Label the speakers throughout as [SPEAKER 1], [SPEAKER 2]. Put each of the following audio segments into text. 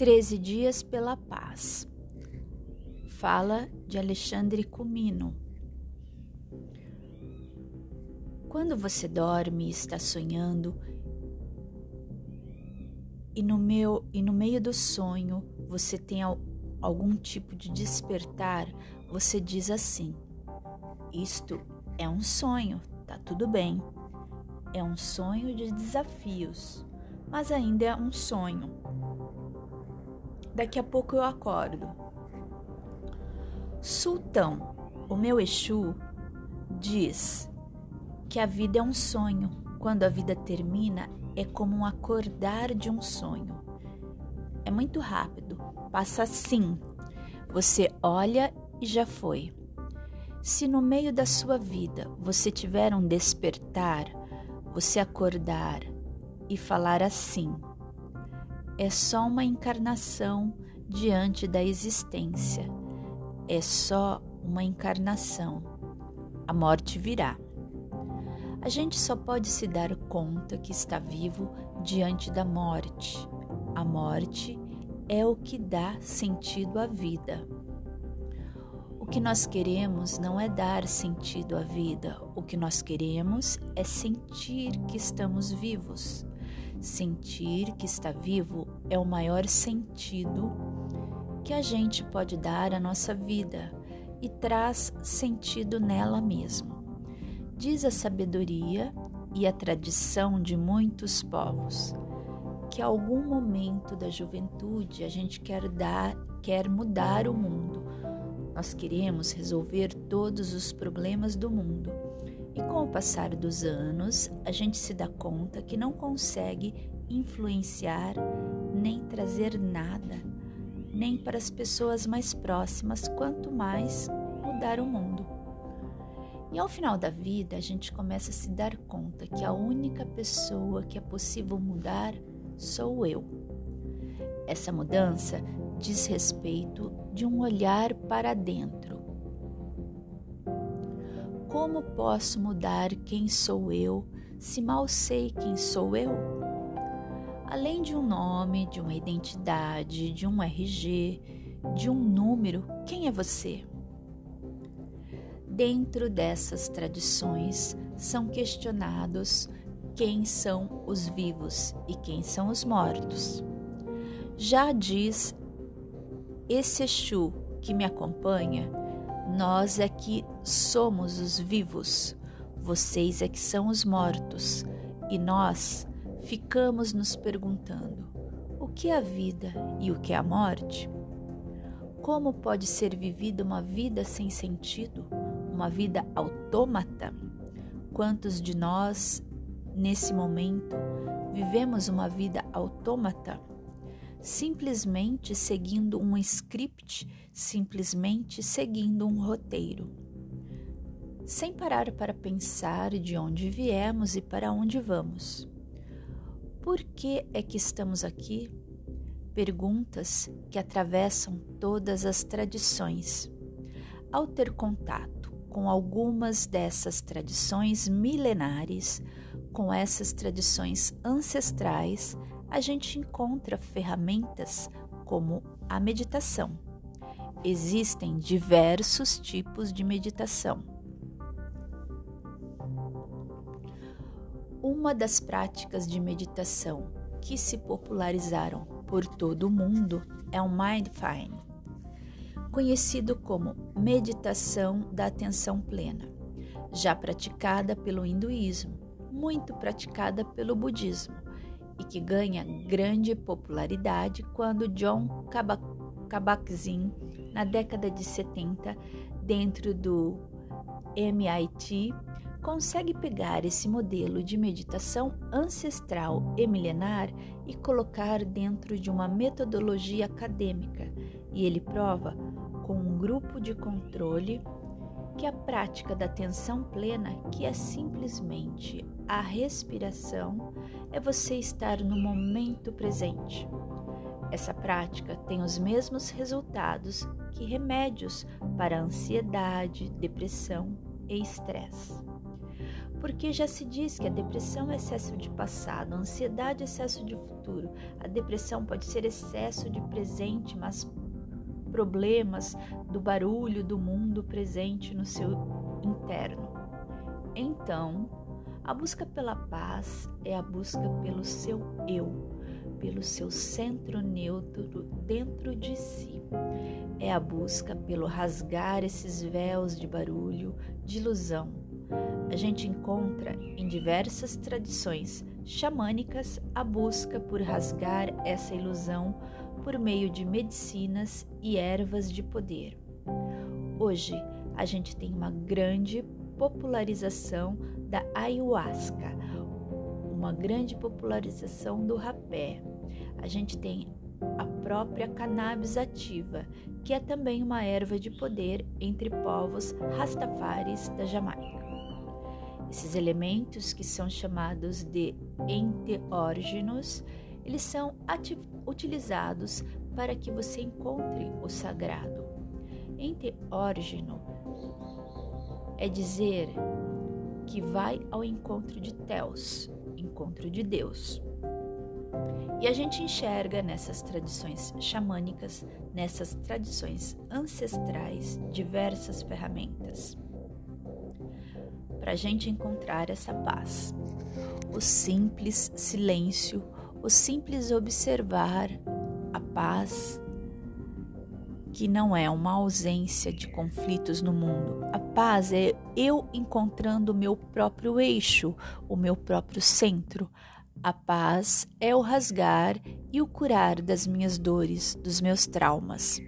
[SPEAKER 1] 13 Dias pela Paz. Fala de Alexandre Comino. Quando você dorme e está sonhando, e no, meu, e no meio do sonho você tem algum tipo de despertar, você diz assim: Isto é um sonho, tá tudo bem. É um sonho de desafios, mas ainda é um sonho. Daqui a pouco eu acordo. Sultão, o meu Exu, diz que a vida é um sonho. Quando a vida termina, é como um acordar de um sonho. É muito rápido, passa assim. Você olha e já foi. Se no meio da sua vida você tiver um despertar, você acordar e falar assim: é só uma encarnação diante da existência. É só uma encarnação. A morte virá. A gente só pode se dar conta que está vivo diante da morte. A morte é o que dá sentido à vida. O que nós queremos não é dar sentido à vida, o que nós queremos é sentir que estamos vivos. Sentir que está vivo é o maior sentido que a gente pode dar à nossa vida e traz sentido nela mesmo. Diz a sabedoria e a tradição de muitos povos que algum momento da juventude a gente quer dar, quer mudar o mundo. Nós queremos resolver todos os problemas do mundo e com o passar dos anos, a gente se dá conta que não consegue influenciar nem trazer nada, nem para as pessoas mais próximas, quanto mais mudar o mundo. E ao final da vida, a gente começa a se dar conta que a única pessoa que é possível mudar sou eu. Essa mudança diz respeito de um olhar para dentro como posso mudar quem sou eu se mal sei quem sou eu? Além de um nome, de uma identidade, de um RG, de um número, quem é você? Dentro dessas tradições são questionados quem são os vivos e quem são os mortos. Já diz esse Exu que me acompanha nós é que somos os vivos, vocês é que são os mortos, e nós ficamos nos perguntando: o que é a vida e o que é a morte? Como pode ser vivida uma vida sem sentido, uma vida autômata? Quantos de nós, nesse momento, vivemos uma vida autômata? Simplesmente seguindo um script, simplesmente seguindo um roteiro, sem parar para pensar de onde viemos e para onde vamos. Por que é que estamos aqui? Perguntas que atravessam todas as tradições. Ao ter contato com algumas dessas tradições milenares, com essas tradições ancestrais, a gente encontra ferramentas como a meditação. Existem diversos tipos de meditação. Uma das práticas de meditação que se popularizaram por todo o mundo é o Mindfulness, conhecido como meditação da atenção plena, já praticada pelo hinduísmo, muito praticada pelo budismo e que ganha grande popularidade quando John Kabat-Zinn, na década de 70, dentro do MIT, consegue pegar esse modelo de meditação ancestral e milenar e colocar dentro de uma metodologia acadêmica, e ele prova com um grupo de controle que a prática da atenção plena, que é simplesmente a respiração, é você estar no momento presente. Essa prática tem os mesmos resultados que remédios para ansiedade, depressão e estresse. Porque já se diz que a depressão é excesso de passado, a ansiedade é excesso de futuro. A depressão pode ser excesso de presente, mas problemas do barulho do mundo presente no seu interno. Então, a busca pela paz é a busca pelo seu eu, pelo seu centro neutro dentro de si. É a busca pelo rasgar esses véus de barulho, de ilusão. A gente encontra em diversas tradições xamânicas a busca por rasgar essa ilusão por meio de medicinas e ervas de poder. Hoje, a gente tem uma grande popularização da ayahuasca, uma grande popularização do rapé. A gente tem a própria cannabis ativa, que é também uma erva de poder entre povos rastafaris da Jamaica. Esses elementos, que são chamados de enteógenos, eles são utilizados para que você encontre o sagrado. Enteógeno é dizer que vai ao encontro de Teos, encontro de Deus. E a gente enxerga nessas tradições xamânicas, nessas tradições ancestrais, diversas ferramentas para a gente encontrar essa paz. O simples silêncio, o simples observar a paz que não é uma ausência de conflitos no mundo. A paz é eu encontrando o meu próprio eixo, o meu próprio centro. A paz é o rasgar e o curar das minhas dores, dos meus traumas.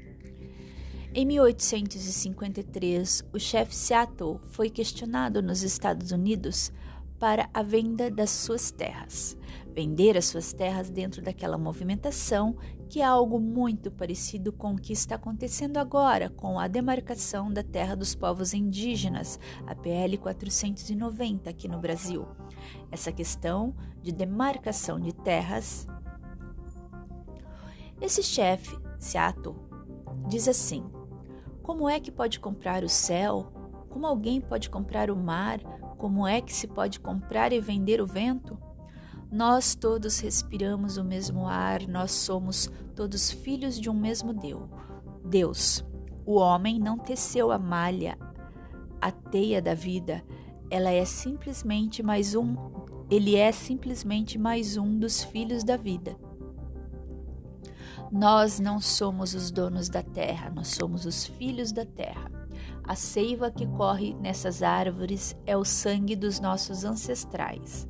[SPEAKER 1] Em 1853, o chefe Seattle foi questionado nos Estados Unidos para a venda das suas terras. Vender as suas terras dentro daquela movimentação, que é algo muito parecido com o que está acontecendo agora com a demarcação da terra dos povos indígenas, a PL 490 aqui no Brasil. Essa questão de demarcação de terras. Esse chefe, Seattle, diz assim: como é que pode comprar o céu? Como alguém pode comprar o mar? Como é que se pode comprar e vender o vento? Nós todos respiramos o mesmo ar, nós somos todos filhos de um mesmo Deus. Deus. O homem não teceu a malha, a teia da vida, ela é simplesmente mais um, ele é simplesmente mais um dos filhos da vida. Nós não somos os donos da terra, nós somos os filhos da terra. A seiva que corre nessas árvores é o sangue dos nossos ancestrais.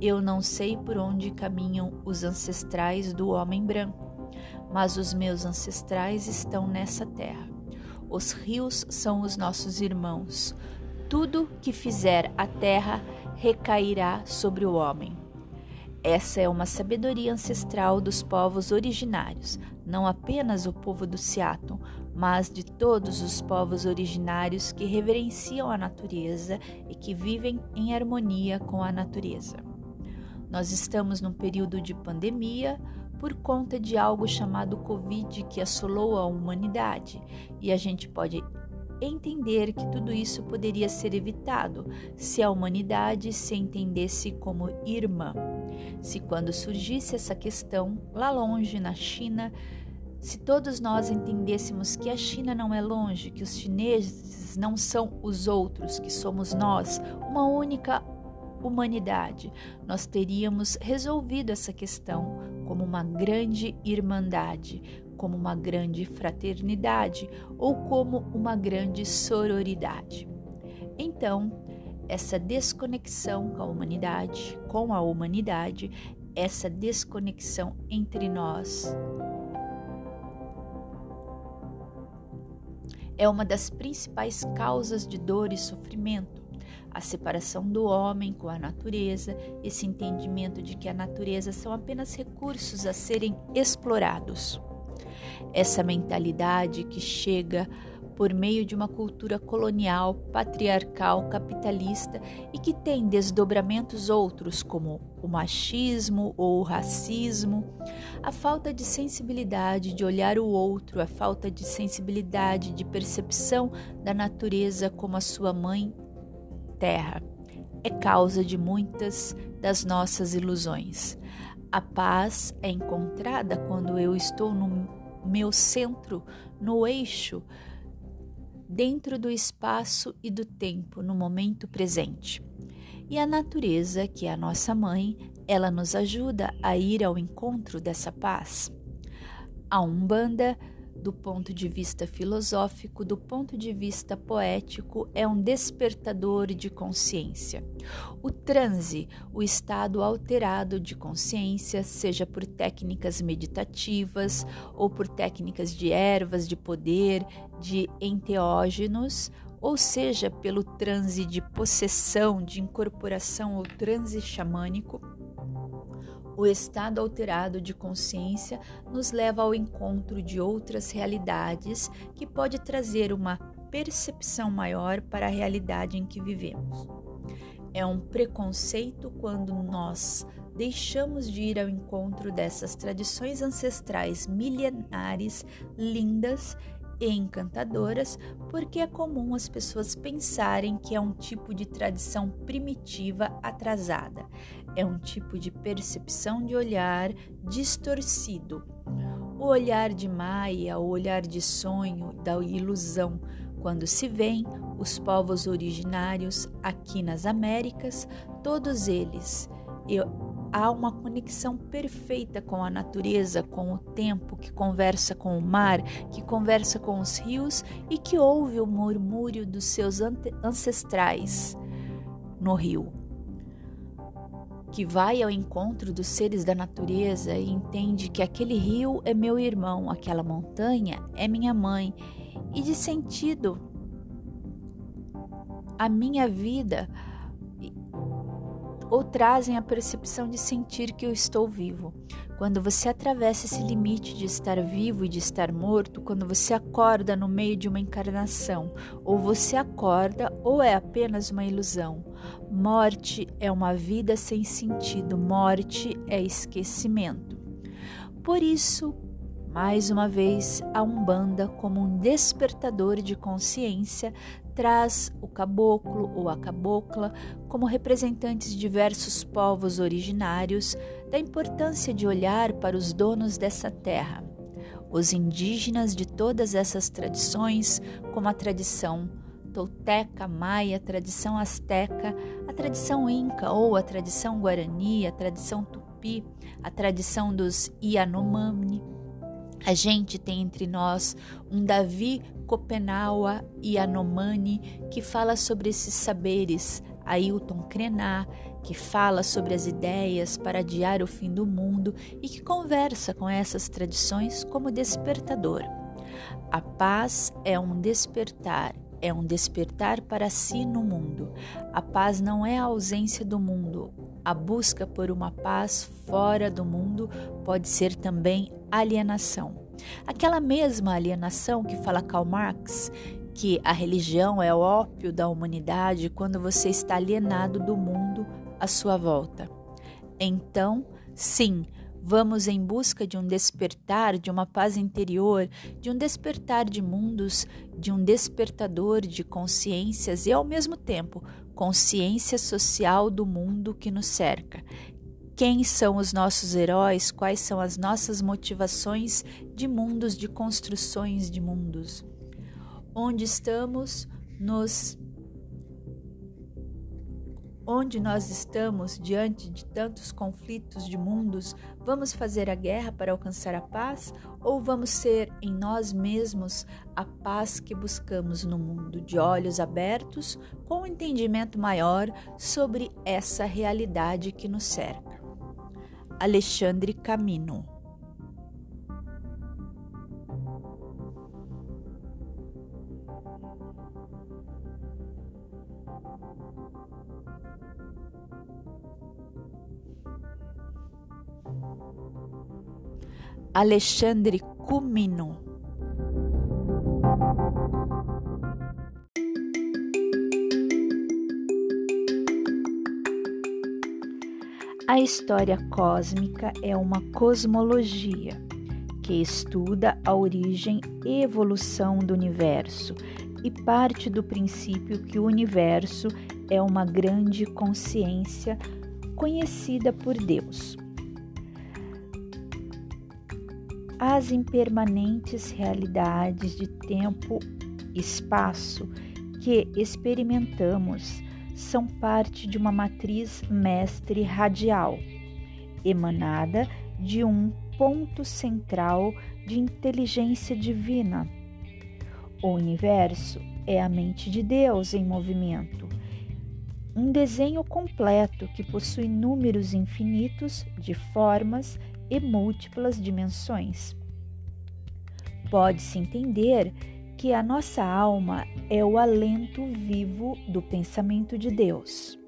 [SPEAKER 1] Eu não sei por onde caminham os ancestrais do homem branco, mas os meus ancestrais estão nessa terra. Os rios são os nossos irmãos. Tudo que fizer a terra recairá sobre o homem. Essa é uma sabedoria ancestral dos povos originários, não apenas o povo do Seattle, mas de todos os povos originários que reverenciam a natureza e que vivem em harmonia com a natureza. Nós estamos num período de pandemia por conta de algo chamado Covid que assolou a humanidade, e a gente pode entender que tudo isso poderia ser evitado se a humanidade se entendesse como irmã. Se quando surgisse essa questão lá longe na China, se todos nós entendêssemos que a China não é longe, que os chineses não são os outros, que somos nós, uma única humanidade, nós teríamos resolvido essa questão como uma grande irmandade, como uma grande fraternidade ou como uma grande sororidade. Então, essa desconexão com a humanidade, com a humanidade, essa desconexão entre nós é uma das principais causas de dor e sofrimento. A separação do homem com a natureza, esse entendimento de que a natureza são apenas recursos a serem explorados. Essa mentalidade que chega por meio de uma cultura colonial, patriarcal, capitalista e que tem desdobramentos outros, como o machismo ou o racismo, a falta de sensibilidade de olhar o outro, a falta de sensibilidade de percepção da natureza como a sua mãe terra. é causa de muitas das nossas ilusões. A paz é encontrada quando eu estou no meu centro, no eixo, dentro do espaço e do tempo, no momento presente. E a natureza, que é a nossa mãe, ela nos ajuda a ir ao encontro dessa paz. A Umbanda do ponto de vista filosófico, do ponto de vista poético, é um despertador de consciência. O transe, o estado alterado de consciência, seja por técnicas meditativas ou por técnicas de ervas de poder, de enteógenos, ou seja, pelo transe de possessão, de incorporação ou transe xamânico, o estado alterado de consciência nos leva ao encontro de outras realidades que pode trazer uma percepção maior para a realidade em que vivemos. É um preconceito quando nós deixamos de ir ao encontro dessas tradições ancestrais milenares, lindas e encantadoras, porque é comum as pessoas pensarem que é um tipo de tradição primitiva atrasada, é um tipo de percepção de olhar distorcido. O olhar de Maia, o olhar de sonho, da ilusão, quando se vêem os povos originários aqui nas Américas, todos eles. Eu, há uma conexão perfeita com a natureza, com o tempo, que conversa com o mar, que conversa com os rios e que ouve o murmúrio dos seus ancestrais no rio. Que vai ao encontro dos seres da natureza e entende que aquele rio é meu irmão, aquela montanha é minha mãe, e de sentido, a minha vida ou trazem a percepção de sentir que eu estou vivo. Quando você atravessa esse limite de estar vivo e de estar morto, quando você acorda no meio de uma encarnação, ou você acorda ou é apenas uma ilusão. Morte é uma vida sem sentido, morte é esquecimento. Por isso, mais uma vez, a Umbanda, como um despertador de consciência, traz o caboclo ou a cabocla como representantes de diversos povos originários da importância de olhar para os donos dessa terra, os indígenas de todas essas tradições, como a tradição tolteca, maia, a tradição asteca, a tradição inca ou a tradição guarani, a tradição tupi, a tradição dos Yanomami. A gente tem entre nós um Davi Copenaua e Anomani, que fala sobre esses saberes, Ailton Krenar, que fala sobre as ideias para adiar o fim do mundo e que conversa com essas tradições como despertador. A paz é um despertar, é um despertar para si no mundo. A paz não é a ausência do mundo. A busca por uma paz fora do mundo pode ser também alienação. Aquela mesma alienação que fala Karl Marx, que a religião é o ópio da humanidade quando você está alienado do mundo à sua volta. Então, sim, vamos em busca de um despertar, de uma paz interior, de um despertar de mundos, de um despertador de consciências e, ao mesmo tempo, consciência social do mundo que nos cerca, quem são os nossos heróis? Quais são as nossas motivações de mundos, de construções de mundos? Onde estamos nos onde nós estamos diante de tantos conflitos de mundos, vamos fazer a guerra para alcançar a paz ou vamos ser em nós mesmos a paz que buscamos no mundo, de olhos abertos, com um entendimento maior sobre essa realidade que nos cerca? Alexandre Camino. Alexandre Cumino. A história cósmica é uma cosmologia que estuda a origem e evolução do universo e parte do princípio que o universo é uma grande consciência conhecida por Deus. As impermanentes realidades de tempo e espaço que experimentamos são parte de uma matriz mestre radial, emanada de um ponto central de inteligência divina. O universo é a mente de Deus em movimento, um desenho completo que possui números infinitos de formas e múltiplas dimensões. Pode-se entender que a nossa alma é o alento vivo do pensamento de Deus.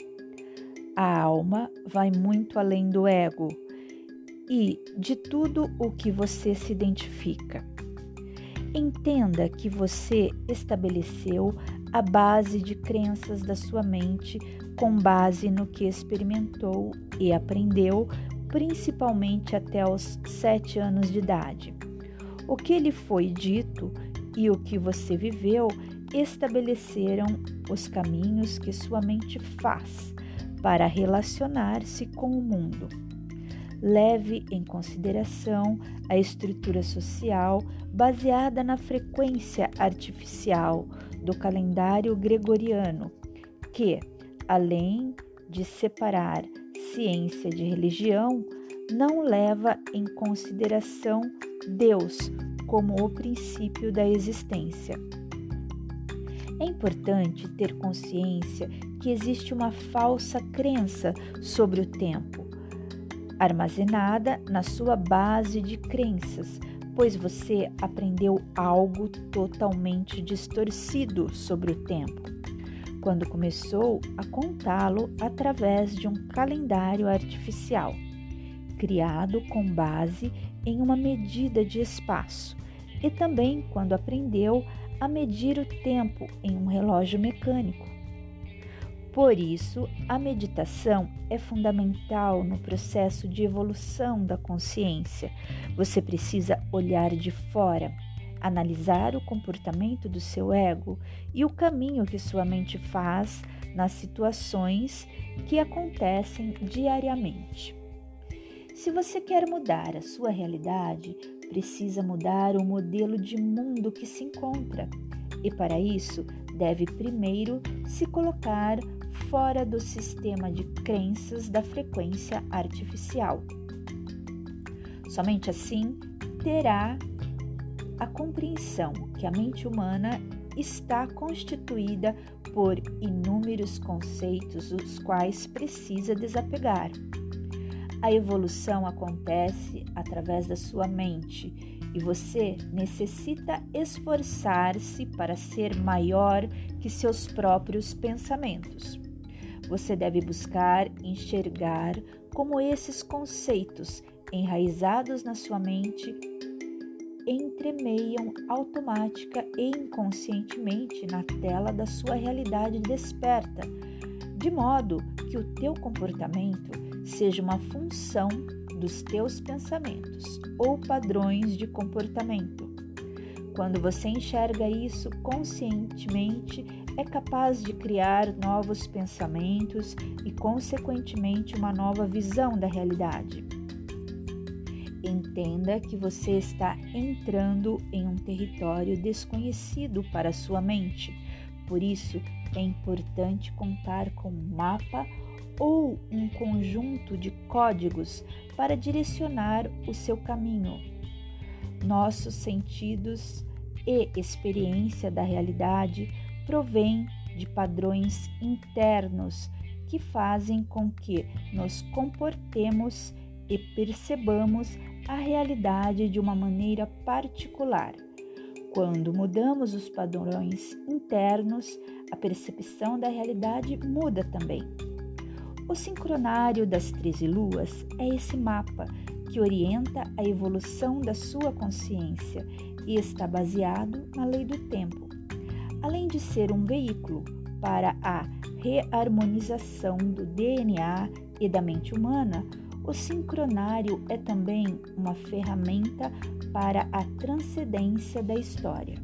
[SPEAKER 1] A alma vai muito além do ego e de tudo o que você se identifica. Entenda que você estabeleceu a base de crenças da sua mente com base no que experimentou e aprendeu, principalmente até os sete anos de idade. O que lhe foi dito e o que você viveu estabeleceram os caminhos que sua mente faz para relacionar-se com o mundo. Leve em consideração a estrutura social baseada na frequência artificial do calendário gregoriano, que, além de separar ciência de religião, não leva em consideração Deus como o princípio da existência. É importante ter consciência que existe uma falsa crença sobre o tempo, armazenada na sua base de crenças, pois você aprendeu algo totalmente distorcido sobre o tempo, quando começou a contá-lo através de um calendário artificial, criado com base em uma medida de espaço, e também quando aprendeu a medir o tempo em um relógio mecânico. Por isso, a meditação é fundamental no processo de evolução da consciência. Você precisa olhar de fora, analisar o comportamento do seu ego e o caminho que sua mente faz nas situações que acontecem diariamente. Se você quer mudar a sua realidade, precisa mudar o modelo de mundo que se encontra. E para isso, deve primeiro se colocar fora do sistema de crenças da frequência artificial. Somente assim terá a compreensão que a mente humana está constituída por inúmeros conceitos, os quais precisa desapegar. A evolução acontece através da sua mente e você necessita esforçar-se para ser maior que seus próprios pensamentos. Você deve buscar enxergar como esses conceitos enraizados na sua mente entremeiam automática e inconscientemente na tela da sua realidade desperta, de modo que o teu comportamento seja uma função dos teus pensamentos ou padrões de comportamento. Quando você enxerga isso conscientemente, é capaz de criar novos pensamentos e, consequentemente, uma nova visão da realidade. Entenda que você está entrando em um território desconhecido para sua mente. Por isso, é importante contar com um mapa ou um conjunto de códigos para direcionar o seu caminho. Nossos sentidos e experiência da realidade provém de padrões internos que fazem com que nos comportemos e percebamos a realidade de uma maneira particular. Quando mudamos os padrões internos, a percepção da realidade muda também. O sincronário das 13 luas é esse mapa que orienta a evolução da sua consciência e está baseado na lei do tempo. Além de ser um veículo para a reharmonização do DNA e da mente humana, o sincronário é também uma ferramenta para a transcendência da história.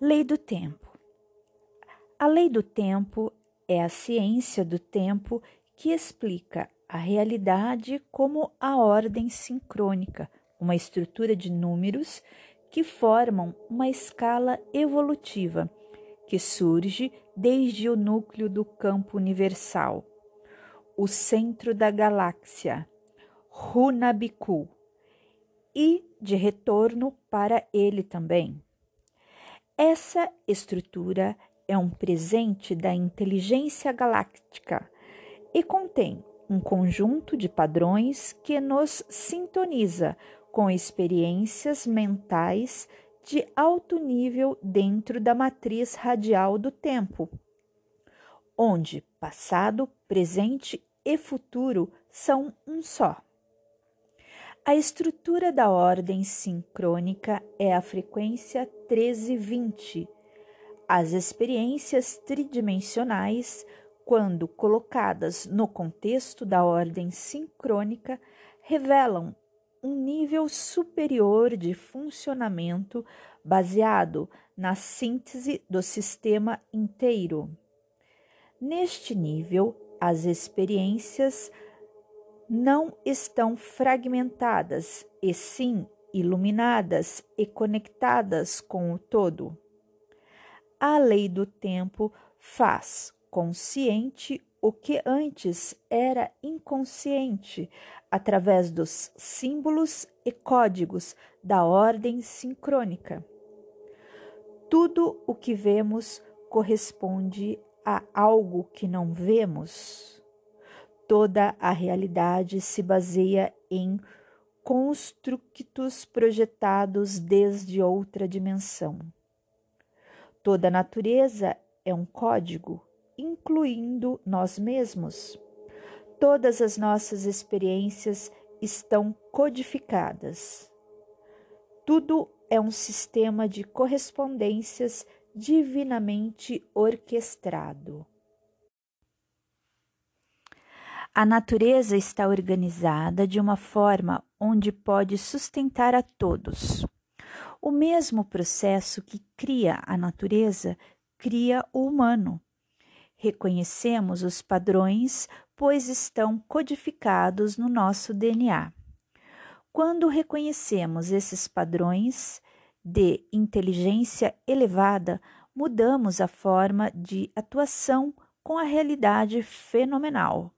[SPEAKER 1] Lei do tempo. A lei do tempo é a ciência do tempo que explica a realidade como a ordem sincrônica uma estrutura de números que formam uma escala evolutiva que surge desde o núcleo do campo universal, o centro da galáxia, Runabiku, e de retorno para ele também. Essa estrutura é um presente da inteligência galáctica e contém um conjunto de padrões que nos sintoniza com experiências mentais de alto nível dentro da matriz radial do tempo, onde passado, presente e futuro são um só. A estrutura da ordem sincrônica é a frequência 1320. As experiências tridimensionais, quando colocadas no contexto da ordem sincrônica, revelam um nível superior de funcionamento baseado na síntese do sistema inteiro. Neste nível, as experiências não estão fragmentadas, e sim iluminadas e conectadas com o todo. A lei do tempo faz consciente o que antes era inconsciente através dos símbolos e códigos da ordem sincrônica. Tudo o que vemos corresponde a algo que não vemos. Toda a realidade se baseia em constructos projetados desde outra dimensão. Toda a natureza é um código, incluindo nós mesmos. Todas as nossas experiências estão codificadas. Tudo é um sistema de correspondências divinamente orquestrado. A natureza está organizada de uma forma onde pode sustentar a todos. O mesmo processo que cria a natureza cria o humano. Reconhecemos os padrões, pois estão codificados no nosso DNA. Quando reconhecemos esses padrões de inteligência elevada, mudamos a forma de atuação com a realidade fenomenal.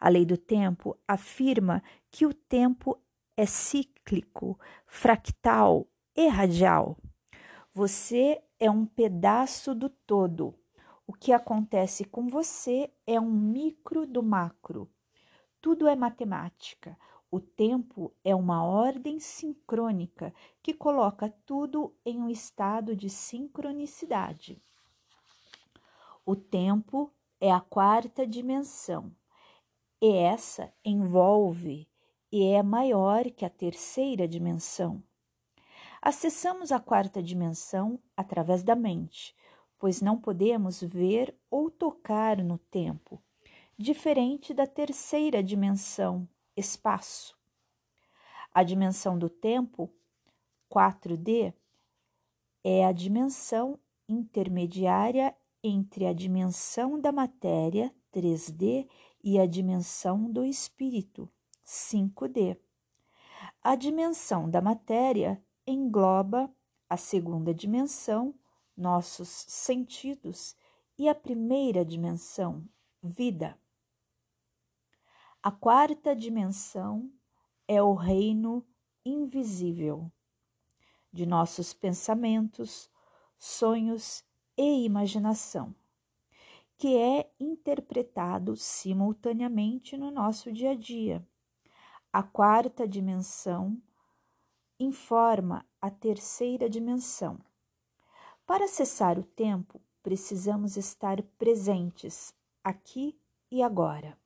[SPEAKER 1] A lei do tempo afirma que o tempo é cíclico, fractal e radial. Você é um pedaço do todo. O que acontece com você é um micro do macro. Tudo é matemática. O tempo é uma ordem sincrônica que coloca tudo em um estado de sincronicidade. O tempo é a quarta dimensão e essa envolve e é maior que a terceira dimensão. Acessamos a quarta dimensão através da mente, pois não podemos ver ou tocar no tempo, diferente da terceira dimensão, espaço. A dimensão do tempo, 4D, é a dimensão intermediária entre a dimensão da matéria, 3D, e a dimensão do espírito, 5D. A dimensão da matéria engloba a segunda dimensão, nossos sentidos, e a primeira dimensão, vida. A quarta dimensão é o reino invisível de nossos pensamentos, sonhos e imaginação que é interpretado simultaneamente no nosso dia a dia. A quarta dimensão informa a terceira dimensão. Para acessar o tempo, precisamos estar presentes aqui e agora.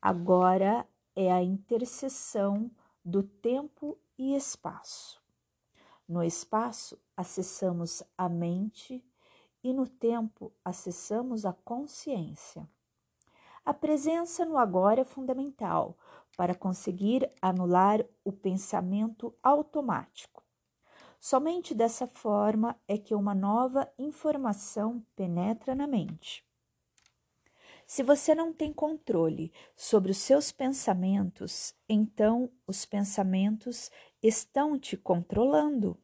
[SPEAKER 1] Agora é a interseção do tempo e espaço. No espaço, acessamos a mente e no tempo acessamos a consciência. A presença no agora é fundamental para conseguir anular o pensamento automático. Somente dessa forma é que uma nova informação penetra na mente. Se você não tem controle sobre os seus pensamentos, então os pensamentos estão te controlando.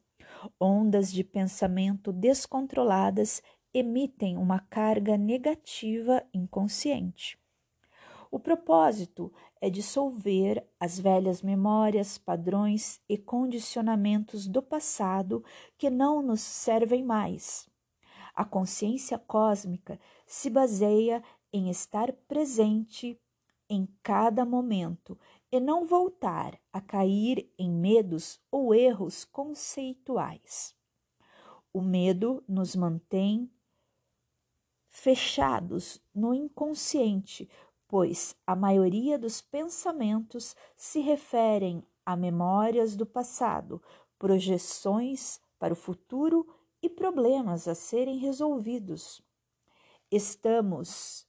[SPEAKER 1] Ondas de pensamento descontroladas emitem uma carga negativa inconsciente. O propósito é dissolver as velhas memórias, padrões e condicionamentos do passado que não nos servem mais. A consciência cósmica se baseia em estar presente em cada momento e não voltar a cair em medos ou erros conceituais. O medo nos mantém fechados no inconsciente, pois a maioria dos pensamentos se referem a memórias do passado, projeções para o futuro e problemas a serem resolvidos. Estamos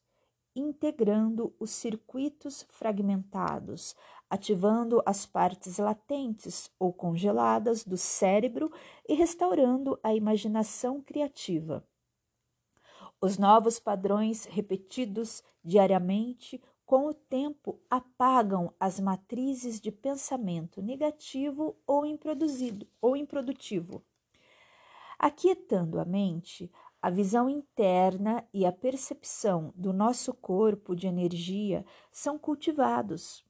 [SPEAKER 1] integrando os circuitos fragmentados, ativando as partes latentes ou congeladas do cérebro e restaurando a imaginação criativa. Os novos padrões repetidos diariamente com o tempo apagam as matrizes de pensamento negativo ou, improduzido, ou improdutivo. Aquietando a mente, a visão interna e a percepção do nosso corpo de energia são cultivados.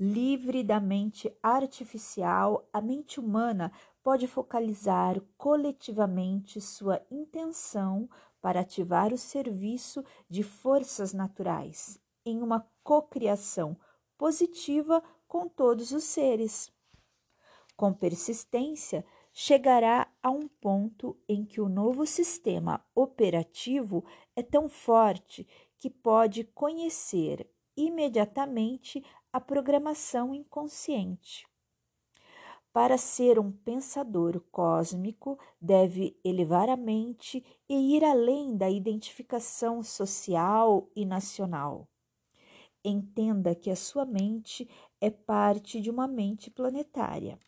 [SPEAKER 1] Livre da mente artificial, a mente humana pode focalizar coletivamente sua intenção para ativar o serviço de forças naturais em uma cocriação positiva com todos os seres. Com persistência, chegará a um ponto em que o novo sistema operativo é tão forte que pode conhecer imediatamente a programação inconsciente. Para ser um pensador cósmico, deve elevar a mente e ir além da identificação social e nacional. Entenda que a sua mente é parte de uma mente planetária.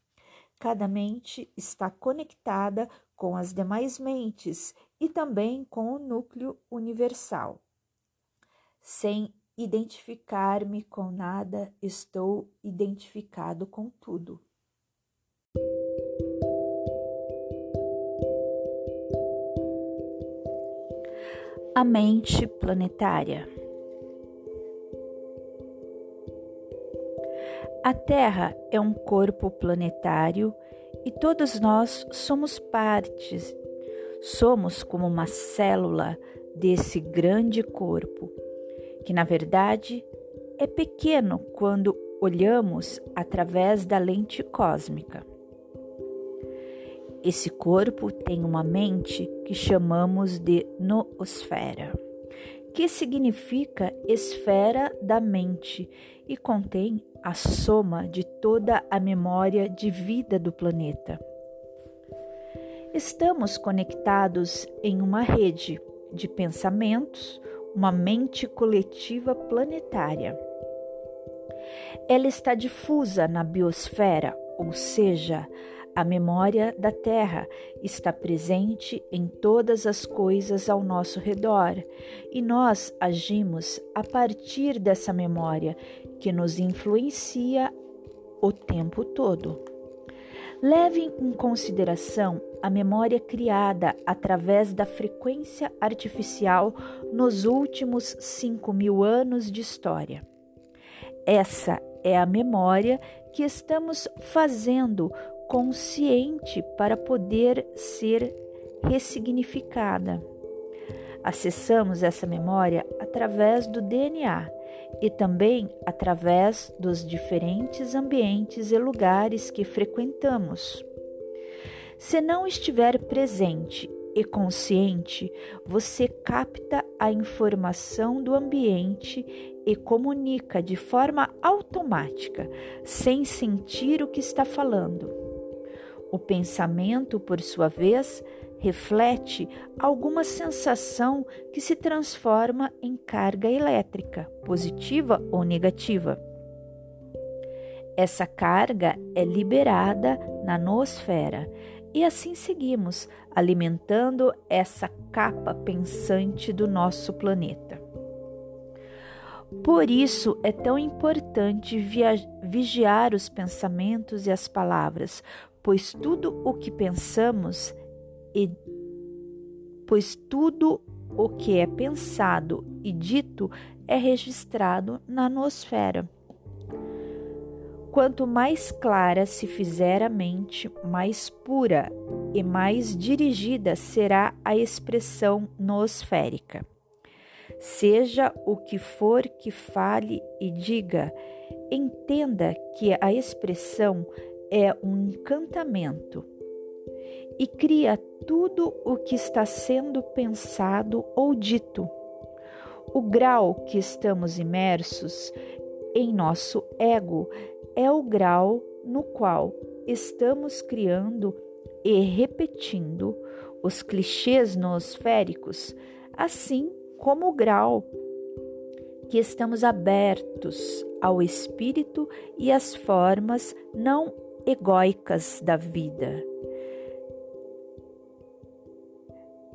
[SPEAKER 1] Cada mente está conectada com as demais mentes e também com o núcleo universal. Sem identificar-me com nada, estou identificado com tudo. A mente planetária. A Terra é um corpo planetário e todos nós somos partes, somos como uma célula desse grande corpo, que na verdade é pequeno quando olhamos através da lente cósmica. Esse corpo tem uma mente que chamamos de noosfera, que significa esfera da mente e contém a soma de toda a memória de vida do planeta. Estamos conectados em uma rede de pensamentos, uma mente coletiva planetária. Ela está difusa na biosfera, ou seja, a memória da Terra está presente em todas as coisas ao nosso redor e nós agimos a partir dessa memória que nos influencia o tempo todo. Leve em consideração a memória criada através da frequência artificial nos últimos 5 mil anos de história. Essa é a memória que estamos fazendo consciente para poder ser ressignificada. Acessamos essa memória através do DNA e também através dos diferentes ambientes e lugares que frequentamos. Se não estiver presente e consciente, você capta a informação do ambiente e comunica de forma automática, sem sentir o que está falando. O pensamento, por sua vez, reflete alguma sensação que se transforma em carga elétrica, positiva ou negativa. Essa carga é liberada na noosfera E assim seguimos, alimentando essa capa pensante do nosso planeta. Por isso é tão importante vigiar os pensamentos e as palavras, pois tudo o que pensamos e pois tudo o que é pensado e dito é registrado na nosfera. Quanto mais clara se fizer a mente, mais pura e mais dirigida será a expressão nosférica. Seja o que for que fale e diga, entenda que a expressão é um encantamento e cria tudo o que está sendo pensado ou dito. O grau que estamos imersos em nosso ego é o grau no qual estamos criando e repetindo os clichês nosféricos, assim como o grau que estamos abertos ao espírito e às formas não egóicas da vida.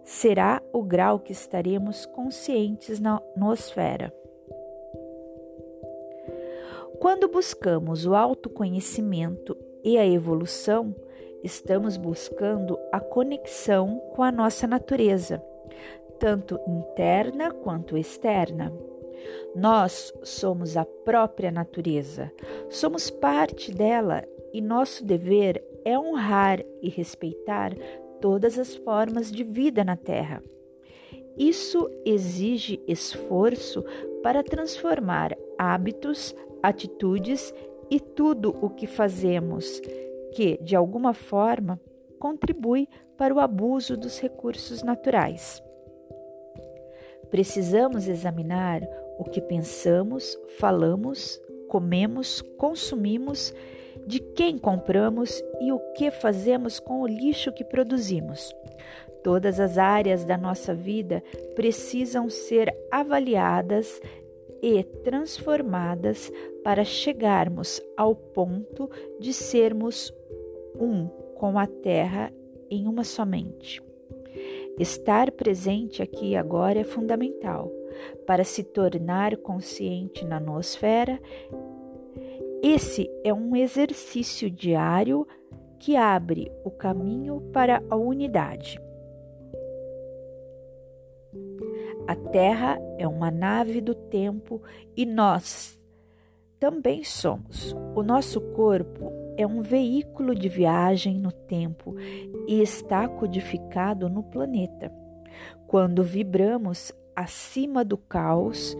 [SPEAKER 1] Será o grau que estaremos conscientes na nosfera. Quando buscamos o autoconhecimento e a evolução, estamos buscando a conexão com a nossa natureza, tanto interna quanto externa. Nós somos a própria natureza, somos parte dela e nosso dever é honrar e respeitar todas as formas de vida na Terra. Isso exige esforço para transformar hábitos, atitudes e tudo o que fazemos que, de alguma forma, contribui para o abuso dos recursos naturais. Precisamos examinar o que pensamos, falamos, comemos, consumimos, de quem compramos e o que fazemos com o lixo que produzimos. Todas as áreas da nossa vida precisam ser avaliadas e transformadas para chegarmos ao ponto de sermos um com a Terra em uma somente. Estar presente aqui e agora é fundamental para se tornar consciente na nosfera. Esse é um exercício diário que abre o caminho para a unidade. A Terra é uma nave do tempo e nós também somos. O nosso corpo é um veículo de viagem no tempo e está codificado no planeta. Quando vibramos acima do caos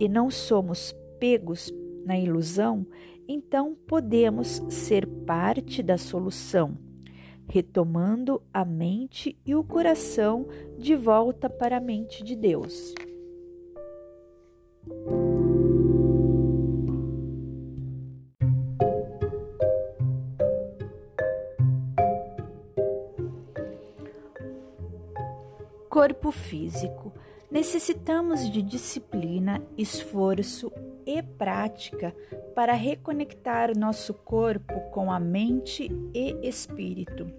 [SPEAKER 1] e não somos pegos na ilusão, então podemos ser parte da solução retomando a mente e o coração de volta para a mente de Deus. Corpo físico. Necessitamos de disciplina, esforço e prática para reconectar nosso corpo com a mente e espírito.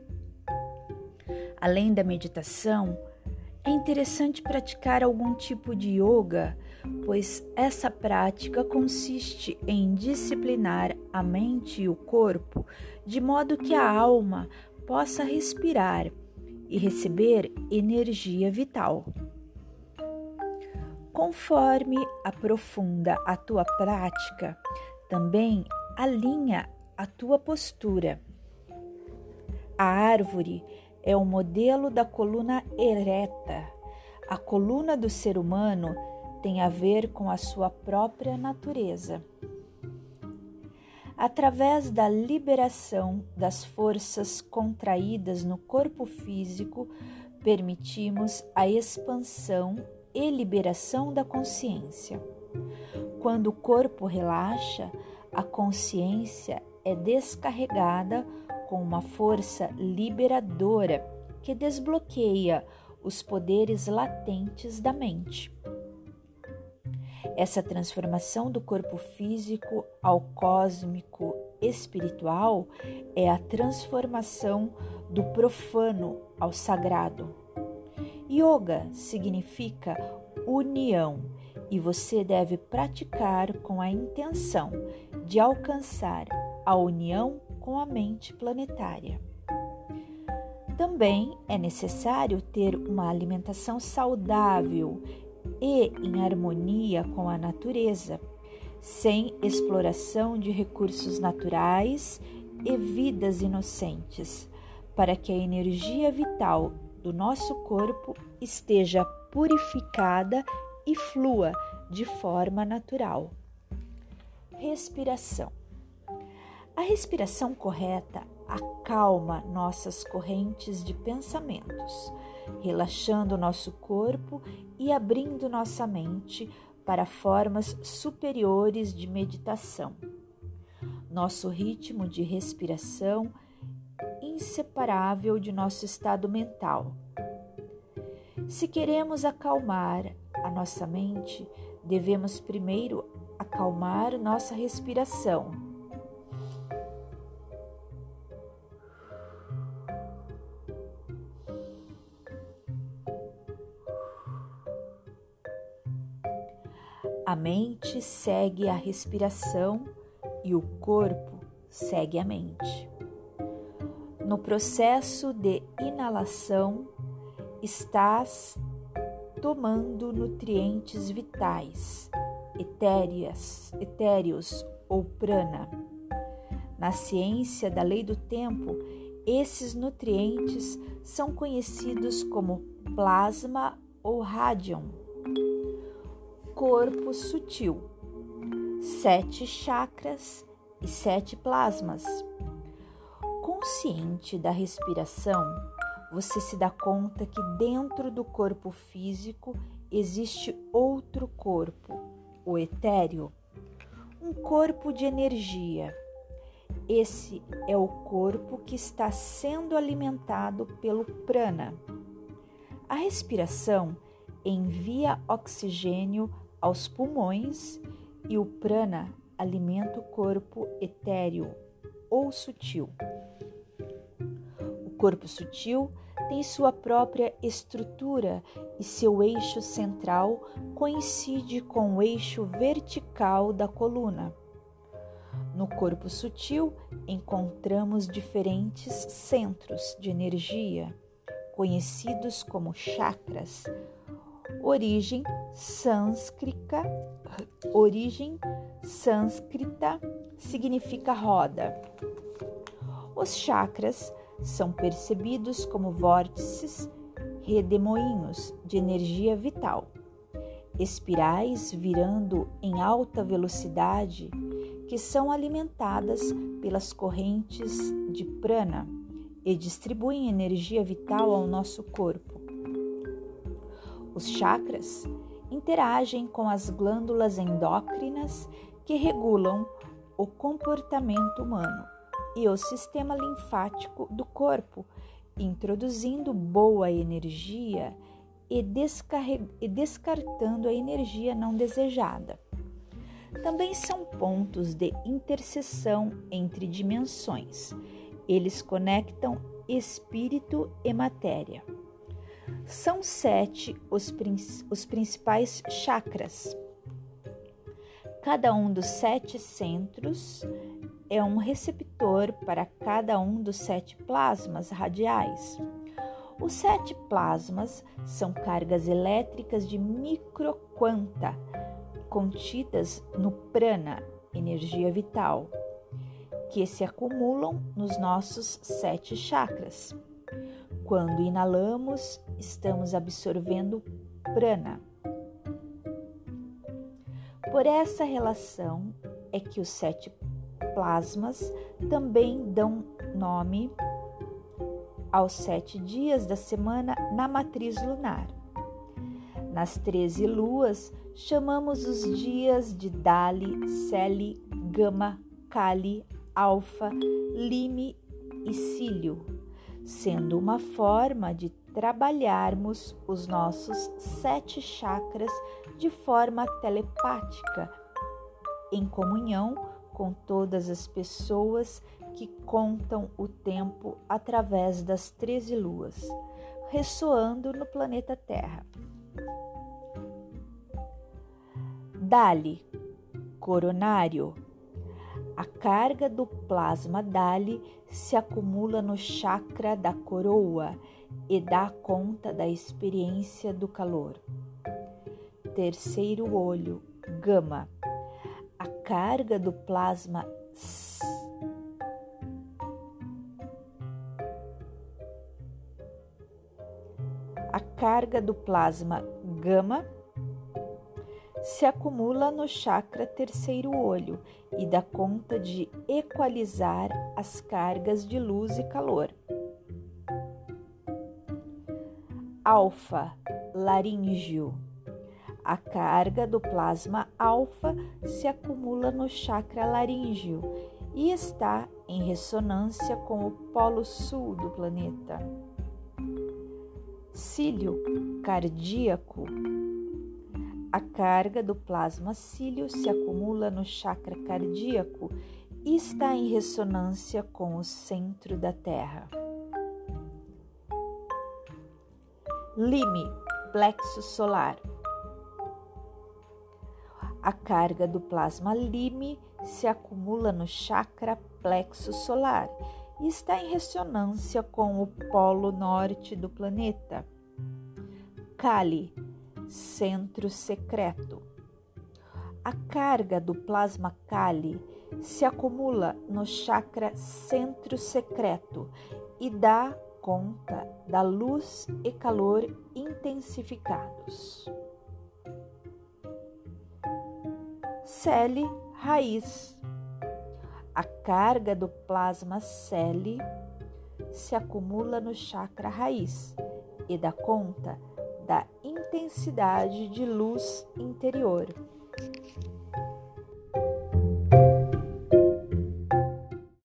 [SPEAKER 1] Além da meditação, é interessante praticar algum tipo de yoga, pois essa prática consiste em disciplinar a mente e o corpo de modo que a alma possa respirar e receber energia vital. Conforme aprofunda a tua prática, também alinha a tua postura. A árvore é o modelo da coluna ereta. A coluna do ser humano tem a ver com a sua própria natureza. Através da liberação das forças contraídas no corpo físico, permitimos a expansão e liberação da consciência. Quando o corpo relaxa, a consciência é descarregada com uma força liberadora que desbloqueia os poderes latentes da mente. Essa transformação do corpo físico ao cósmico espiritual é a transformação do profano ao sagrado. Yoga significa união e você deve praticar com a intenção de alcançar a união com a mente planetária. Também é necessário ter uma alimentação saudável e em harmonia com a natureza, sem exploração de recursos naturais e vidas inocentes, para que a energia vital do nosso corpo esteja purificada e flua de forma natural. Respiração. A respiração correta acalma nossas correntes de pensamentos, relaxando nosso corpo e abrindo nossa mente para formas superiores de meditação. Nosso ritmo de respiração inseparável de nosso estado mental. Se queremos acalmar a nossa mente, devemos primeiro acalmar nossa respiração. A mente segue a respiração e o corpo segue a mente. No processo de inalação, estás tomando nutrientes vitais, etéreas, etéreos ou prana. Na ciência da lei do tempo, esses nutrientes são conhecidos como plasma ou radium. Corpo sutil, sete chakras e sete plasmas. Consciente da respiração, você se dá conta que dentro do corpo físico existe outro corpo, o etéreo, um corpo de energia. Esse é o corpo que está sendo alimentado pelo prana. A respiração envia oxigênio aos pulmões e o prana alimenta o corpo etéreo ou sutil. O corpo sutil tem sua própria estrutura e seu eixo central coincide com o eixo vertical da coluna. No corpo sutil encontramos diferentes centros de energia, conhecidos como chakras. Origem sânscrita, origem sânscrita significa roda. Os chakras são percebidos como vórtices redemoinhos de energia vital, espirais virando em alta velocidade que são alimentadas pelas correntes de prana e distribuem energia vital ao nosso corpo. Os chakras interagem com as glândulas endócrinas que regulam o comportamento humano e o sistema linfático do corpo, introduzindo boa energia e, e descartando a energia não desejada. Também são pontos de interseção entre dimensões. Eles conectam espírito e matéria. São sete os, os principais chakras. Cada um dos sete centros é um receptor para cada um dos sete plasmas radiais. Os sete plasmas são cargas elétricas de microquanta contidas no prana, energia vital, que se acumulam nos nossos sete chakras. Quando inalamos, estamos absorvendo prana. Por essa relação é que os sete plasmas também dão nome aos sete dias da semana na matriz lunar. Nas treze luas, chamamos os dias de Dali, Celi, Gama, Kali, Alfa, Lime e Cílio, sendo uma forma de trabalharmos os nossos sete chakras de forma telepática, em comunhão com todas as pessoas que contam o tempo através das 13 luas, ressoando no planeta Terra. Dali, coronário. A carga do plasma Dali se acumula no chakra da coroa e dá conta da experiência do calor. Terceiro olho, gama. A carga do plasma A carga do plasma gama se acumula no chakra terceiro olho e dá conta de equalizar as cargas de luz e calor. Alfa, laríngeo. A carga do plasma alfa se acumula no chakra laríngeo e está em ressonância com o polo sul do planeta. Cílio cardíaco a carga do plasma cílio se acumula no chakra cardíaco e está em ressonância com o centro da Terra. Lime, plexo solar. A carga do plasma lime se acumula no chakra plexo solar e está em ressonância com o polo norte do planeta. Kali, centro secreto. A carga do plasma Kali se acumula no chakra centro secreto e dá conta da luz e calor intensificados. Cele raiz. A carga do plasma cele se acumula no chakra raiz e dá conta da intensidade de luz interior.